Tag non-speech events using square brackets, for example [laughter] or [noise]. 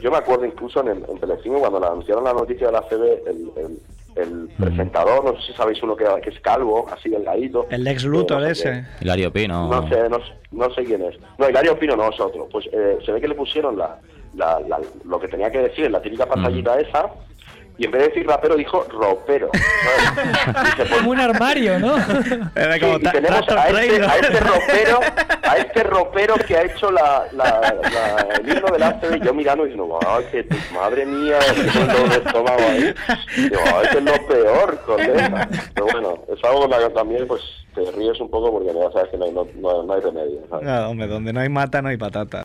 yo me acuerdo incluso en, el, en Telecinco cuando le anunciaron la noticia de la CB, el, el, el presentador, no sé si sabéis uno que, que es calvo, así delgadito. El ex eh, Luthor no sé ese. Hilario Pino. No sé, no, no sé quién es. No, Hilario Pino no es otro. Pues eh, se ve que le pusieron la, la, la- lo que tenía que decir, la típica pantallita esa, y en vez de decir rapero dijo ropero. [laughs] Como un armario, ¿no? [laughs] Sí, como y tenemos a este, Trailer. a este ropero, ropero que ha hecho la, la, el himno del arte y yo mirando y diciendo, ay, que tu- madre mía, el estómago ahí. Digo, que es lo peor, colega. Pero bueno, es algo que también pues te ríes un poco porque ya sabes que no no, no- no hay remedio. ¿sabes? No, hombre, donde no hay mata no hay patata.